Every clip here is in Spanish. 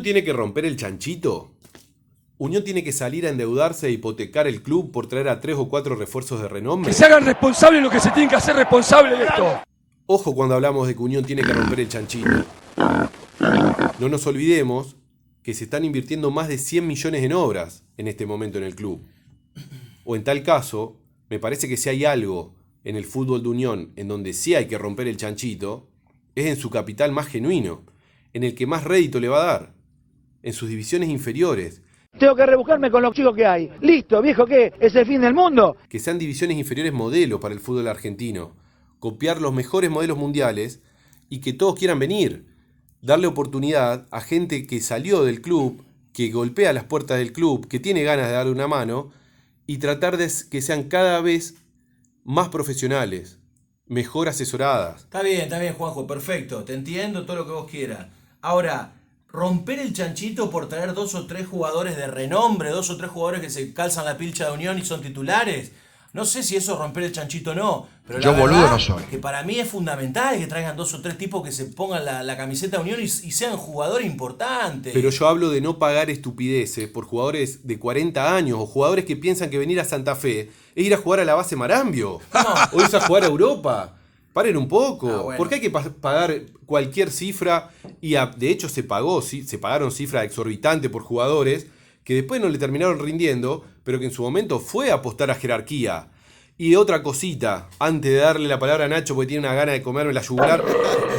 ¿Unión tiene que romper el chanchito? ¿Unión tiene que salir a endeudarse e hipotecar el club por traer a tres o cuatro refuerzos de renombre? Que se hagan responsables lo que se tienen que hacer responsables de esto. Ojo cuando hablamos de que Unión tiene que romper el chanchito. No nos olvidemos que se están invirtiendo más de 100 millones en obras en este momento en el club. O en tal caso, me parece que si hay algo en el fútbol de Unión en donde sí hay que romper el chanchito, es en su capital más genuino, en el que más rédito le va a dar, en sus divisiones inferiores, Tengo que rebuscarme con los chicos que hay. Listo, viejo, ¿qué? ¿Es el fin del mundo? que sean divisiones inferiores modelo para el fútbol argentino, copiar los mejores modelos mundiales y que todos quieran venir, darle oportunidad a gente que salió del club, que golpea las puertas del club, que tiene ganas de darle una mano y tratar de que sean cada vez más profesionales, mejor asesoradas. Está bien, está bien, Juanjo, perfecto. Te entiendo todo lo que vos quieras. Ahora, romper el chanchito por traer dos o tres jugadores de renombre, dos o tres jugadores que se calzan la pilcha de Unión y son titulares. No sé si eso es romper el chanchito o no. Pero la Yo boludo verdad no soy. Que para mí es fundamental que traigan dos o tres tipos que se pongan la, la camiseta de Unión y, y sean jugadores importantes. Pero yo hablo de no pagar estupideces por jugadores de 40 años o jugadores que piensan que venir a Santa Fe es ir a jugar a la base Marambio o irse a jugar a Europa. Paren un poco. Ah, bueno. Porque hay que pa- pagar cualquier cifra y a- de hecho se pagó, sí, se pagaron cifras exorbitantes por jugadores que después no le terminaron rindiendo, pero que en su momento fue a apostar a jerarquía. Y otra cosita, antes de darle la palabra a Nacho porque tiene una gana de comerme la yugular,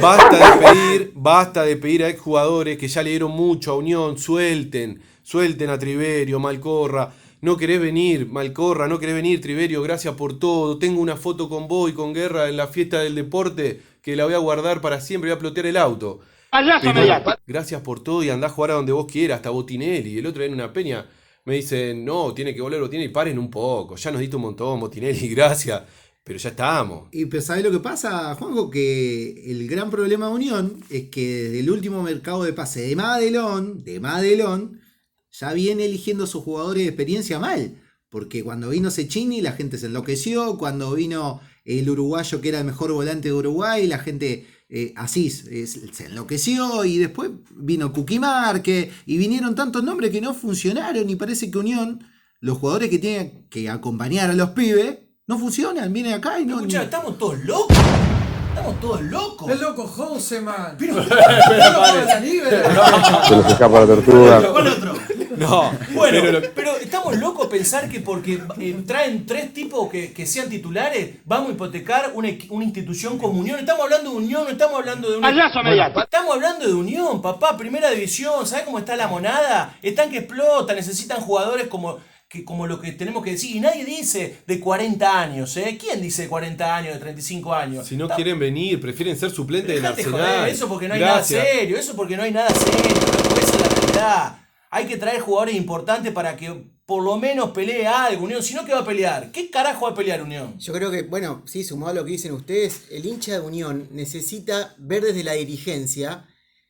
basta de pedir, basta de pedir a exjugadores que ya le dieron mucho a Unión, suelten, suelten a Triverio, Malcorra. No querés venir, Malcorra, no querés venir, Triverio, gracias por todo. Tengo una foto con vos y con Guerra en la fiesta del deporte que la voy a guardar para siempre, voy a plotear el auto. Pero gracias por todo y andá a jugar a donde vos quieras, hasta Botinelli. El otro día en una peña me dicen, no, tiene que volver Botinelli, paren un poco, ya nos diste un montón, Botinelli, gracias, pero ya estamos. Y pero ¿sabés lo que pasa, Juanjo? Que el gran problema de Unión es que desde el último mercado de pase de Madelón, de Madelón, ya viene eligiendo sus jugadores de experiencia mal. Porque cuando vino Cecchini la gente se enloqueció, cuando vino el uruguayo que era el mejor volante de Uruguay, la gente eh, así eh, se enloqueció y después vino Cuquimarque y vinieron tantos nombres que no funcionaron y parece que Unión, los jugadores que tienen que acompañar a los pibes, no funcionan, vienen acá y no... Escuchá, ni- estamos todos locos. Estamos todos locos. Es loco Jose, man. Pero. Se les escapa la tortuga. ¿Cuál otro? No, Bueno, pero estamos locos pensar que porque eh, traen tres tipos que, que sean titulares, vamos a hipotecar una, una institución como Unión. Estamos hablando de Unión, no estamos hablando de una. Estamos hablando de Unión, papá, primera división. ¿Sabes cómo está la monada? Están que explotan, necesitan jugadores como. Que, como lo que tenemos que decir, y nadie dice de 40 años, ¿eh? ¿Quién dice de 40 años, de 35 años? si no Está- quieren venir, prefieren ser suplentes del Arsenal. joder, eso porque no hay Gracias. nada serio, eso porque no hay nada serio, esa es la realidad. Hay que traer jugadores importantes para que por lo menos pelee algo, Unión. Si no, ¿qué va a pelear? ¿Qué carajo va a pelear Unión? Yo creo que, bueno, sí, sumado a lo que dicen ustedes, el hincha de Unión necesita ver desde la dirigencia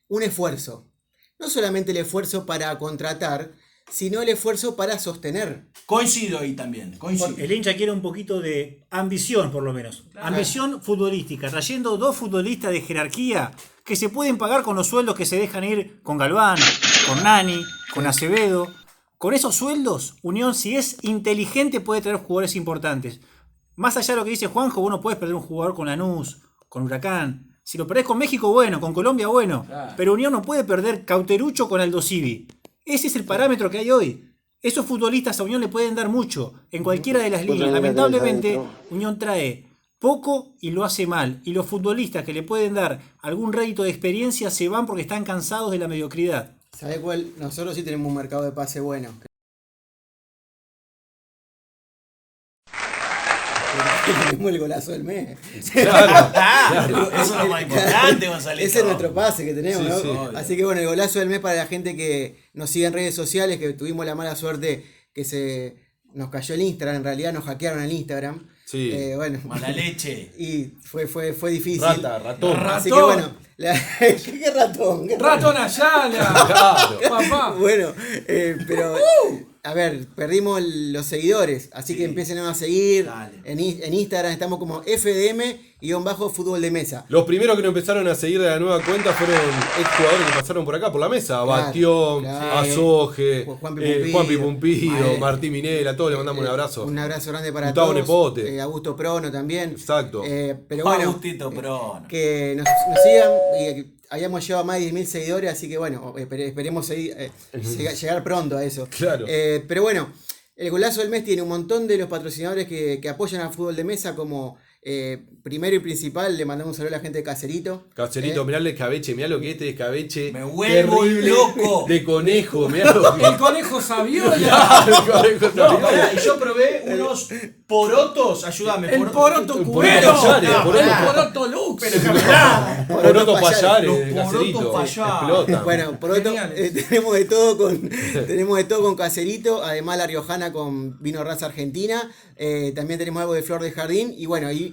un esfuerzo. No solamente el esfuerzo para contratar, sino el esfuerzo para sostener. Coincido ahí también, coincido. El hincha quiere un poquito de ambición, por lo menos. Ambición futbolística, trayendo dos futbolistas de jerarquía que se pueden pagar con los sueldos que se dejan ir con Galván, con Nani, con Acevedo. Con esos sueldos, Unión, si es inteligente, puede traer jugadores importantes. Más allá de lo que dice Juanjo, vos no puedes perder un jugador con Lanús, con Huracán. Si lo perdés con México, bueno, con Colombia, bueno. Pero Unión no puede perder Cauterucho con Aldo Civi. Ese es el parámetro que hay hoy. Esos futbolistas a Unión le pueden dar mucho en cualquiera de las líneas. Lamentablemente, Unión trae poco y lo hace mal. Y los futbolistas que le pueden dar algún rédito de experiencia se van porque están cansados de la mediocridad. ¿Sabe cuál? Nosotros sí tenemos un mercado de pase bueno. Tenemos el golazo del mes. Ah, Eso es lo más importante, González. Ese es nuestro pase que tenemos, Sí, ¿no? sí. Así que bueno, el golazo del mes para la gente que nos sigue en redes sociales, que tuvimos la mala suerte que se nos cayó el Instagram, en realidad nos hackearon el Instagram. Sí. Eh, bueno. Mala leche. Y fue, fue, fue difícil. Rata, ratón. Así que Ratón. bueno. la- ¿Qué ratón? ¿Qué Ratón Ayala. Claro. Papá. Bueno, eh, pero A ver, perdimos el- los seguidores, así que empiecen a seguir. En, Instagram estamos como FDM y bajo fútbol de mesa. Los primeros que nos empezaron a seguir de la nueva cuenta fueron exjugadores que pasaron por acá, por la mesa. Batión, claro. Azoje, Ju- Juanpi eh. Martín Minela, todos le mandamos un abrazo. Un abrazo grande para Gustavo todos. Nepote. Eh, Augusto Prono también. Exacto. Eh, pero bueno, Agustito Prono. que nos, nos sigan. eh, habíamos llegado a más de 10.000 seguidores, así que bueno, espere- esperemos seguir, eh, llega- llegar pronto a eso. Claro. Eh, pero bueno, el golazo del mes tiene un montón de los patrocinadores que, que apoyan al fútbol de mesa, como eh, primero y principal, le mandamos un saludo a la gente de Cacerito. Cacerito, Eh, mirá el escabeche, mirá lo que es este escabeche. Me vuelvo loco. De conejo, mirá lo que El conejo sabiola. El conejo No, sabiola. pará, y yo probé unos porotos, ayúdame. El poroto Poroto cubero. Poroto- poroto lux. Poroto Payares. de Cacerito. Explotan. Bueno, por otro, Geniales. eh, tenemos de todo con tenemos de todo con Caserito, además la Riojana con vino raza argentina, eh, también tenemos algo de flor de jardín y bueno, y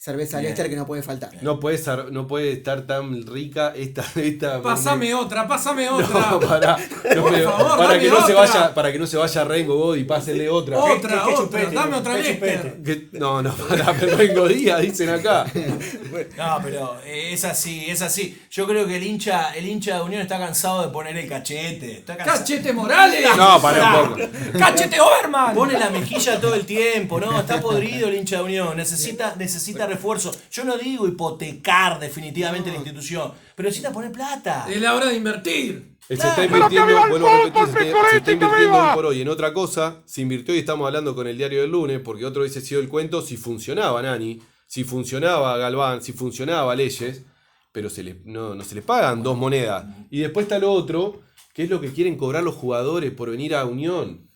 cerveza Lester que no puede faltar. No puede, ser- no puede estar tan rica esta. esta Pásame otra, pásame No, otra. pará. No, Por pero favor, para dame que no se vaya, para que no se vaya Rengo Body, pásenle otra. Otra, qué otra. chupete, Dame otra. Que- no, no, para Rengo Díaz, dicen acá. No, pero es así, es así. Yo creo que el hincha, el hincha de Unión está cansado de poner el cachete. Está. Cachete Morales. No, pará un poco. Cachete Overman. Pone la mejilla todo el tiempo, ¿no? Está podrido el hincha de Unión. Necesita, necesita refuerzo. Yo no digo hipotecar definitivamente la institución, pero necesita poner plata. Es la hora de invertir. Se está invirtiendo, vuelvo a repetir, se está, se está invirtiendo hoy por hoy en otra cosa. Se invirtió y estamos hablando con el diario del lunes, porque otro hubiese sido el cuento si funcionaba Nani, si funcionaba Galván, si funcionaba Leyes, pero se le, no, no se les pagan dos monedas. Y después está lo otro, que es lo que quieren cobrar los jugadores por venir a Unión.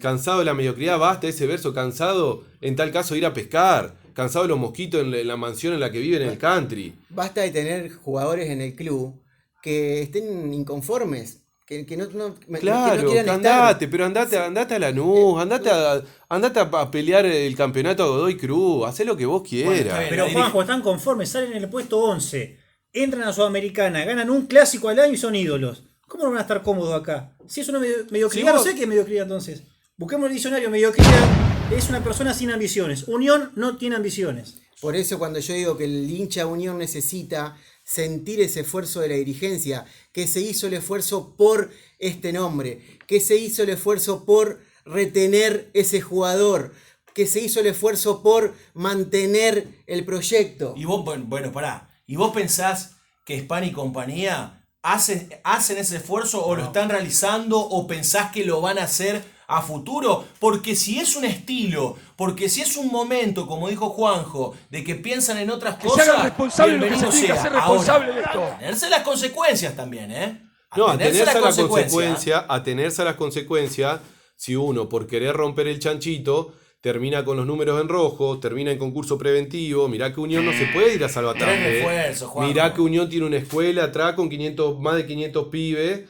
Cansado de la mediocridad, basta ese verso, cansado en tal caso de ir a pescar, cansado de los mosquitos en la, mansión en la que viven en el country. Basta de tener jugadores en el club que estén inconformes, que, que no, no- que no Claro, quieran que estar. andate, pero andate, andate a Lanús, andate a, andate a, a pelear el campeonato a Godoy Cruz, hacé lo que vos quieras. bien. Pero Juanjo, están conformes, salen en el puesto 11, entran a Sudamericana, ganan un clásico al año y son ídolos. ¿Cómo no van a estar cómodos acá? Si es una medio- mediocridad, Si no sé qué es mediocridad entonces. Busquemos el diccionario, mediocridad es una persona sin ambiciones. Unión no tiene ambiciones. Por eso cuando yo digo que el hincha Unión necesita sentir ese esfuerzo de la dirigencia, que se hizo el esfuerzo por este nombre, que se hizo el esfuerzo por retener ese jugador, que se hizo el esfuerzo por mantener el proyecto. Y vos, bueno, pará. ¿Y vos pensás que Spani y compañía hacen, hacen ese esfuerzo o lo están realizando o pensás que lo van a hacer a futuro? Porque si es un estilo, porque si es un momento, como dijo Juanjo, de que piensan en otras cosas, hagan responsables de lo que bienvenido se tiene que sea. hacer responsable Ahora, de esto. a tenerse las consecuencias también, ¿eh? No, a tenerse a la consecuencias. consecuencia, a las consecuencias, si uno por querer romper el chanchito termina con los números en rojo, termina en concurso preventivo, mirá que Unión no se puede ir a Tres salvatruque. ¿eh? Mirá que Unión tiene una escuela atrás con 500, más de 500 pibes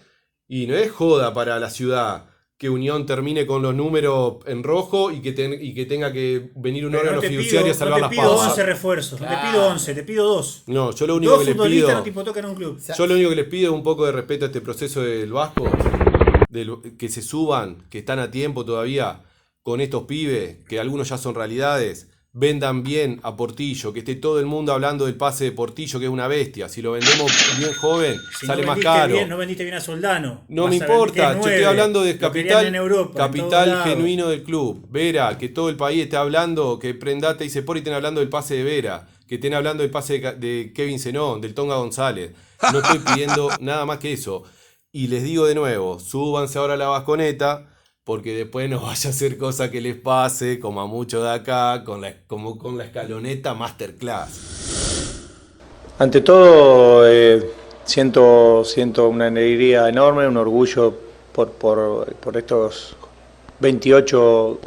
y no es joda para la ciudad que Unión termine con los números en rojo y que, ten- y que tenga que venir un Pero órgano no te pido, fiduciario a salvar no las te pido papas. 11 refuerzos, no te pido 11, te pido 2. No, yo lo único Dos que les futbolistas pido... no te hipotecan un club. Yo lo único que les pido es un poco de respeto a este proceso del Vasco, del- que se suban, que están a tiempo todavía con estos pibes, que algunos ya son realidades, vendan bien a Portillo, que esté todo el mundo hablando del pase de Portillo, que es una bestia. Si lo vendemos bien joven, Si sale no más caro. bien, no vendiste bien a Soldano. No me importa, yo estoy hablando de capital, Europa, genuino del club. Vera, que todo el país esté hablando, que Prendate y Sepor estén hablando del pase de Vera, que estén hablando del pase de Kevin Zenón, del Tonga González. No estoy pidiendo nada más que eso. Y les digo de nuevo, súbanse ahora a la vasconeta, porque después no vaya a ser cosa que les pase, como a muchos de acá, como con la escaloneta Masterclass. Ante todo, eh, siento, siento una alegría enorme, un orgullo por, por, por estos 28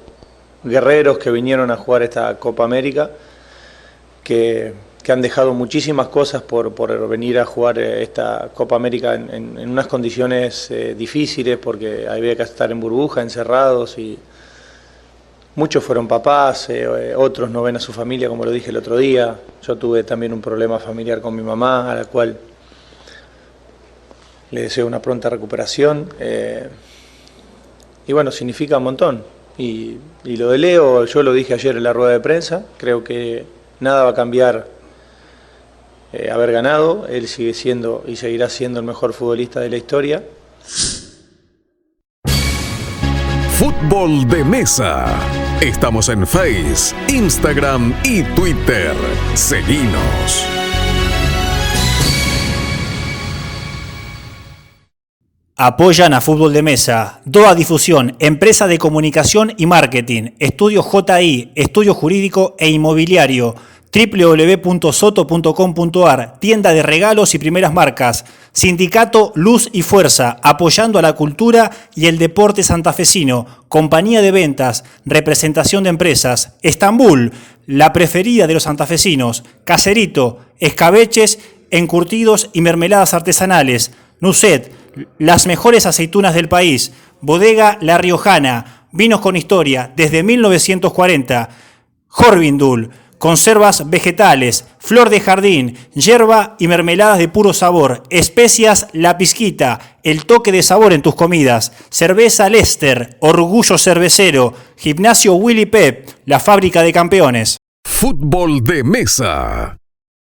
guerreros que vinieron a jugar esta Copa América, que, que han dejado muchísimas cosas por, por venir a jugar eh, esta Copa América en, unas condiciones eh, difíciles, porque había que estar en burbuja, encerrados y, Muchos fueron papás, eh, otros no ven a su familia, como lo dije el otro día. Yo tuve también un problema familiar con mi mamá, a la cual le deseo una pronta recuperación. Y bueno, significa un montón. Y lo de Leo, yo lo dije ayer en la rueda de prensa, creo que nada va a cambiar eh, haber ganado, él sigue siendo y seguirá siendo el mejor futbolista de la historia. Fútbol de Mesa. Estamos en Face, Instagram y Twitter. Seguinos. Apoyan a Fútbol de Mesa, Doa Difusión, Empresa de Comunicación y Marketing, Estudio JI, Estudio Jurídico e Inmobiliario, www.soto.com.ar, Tienda de Regalos y Primeras Marcas, Sindicato Luz y Fuerza, apoyando a la cultura y el deporte santafesino, Compañía de Ventas, Representación de Empresas, Estambul, la preferida de los santafesinos, Caserito, Escabeches, Encurtidos y Mermeladas Artesanales, Nuset, las mejores aceitunas del país, Bodega La Riojana, vinos con historia desde 1940, Jorvindul, conservas vegetales, flor de jardín, hierba y mermeladas de puro sabor, especias La Pizquita, el toque de sabor en tus comidas, cerveza Lester, orgullo cervecero, gimnasio Willy Pep, la fábrica de campeones. Fútbol de Mesa.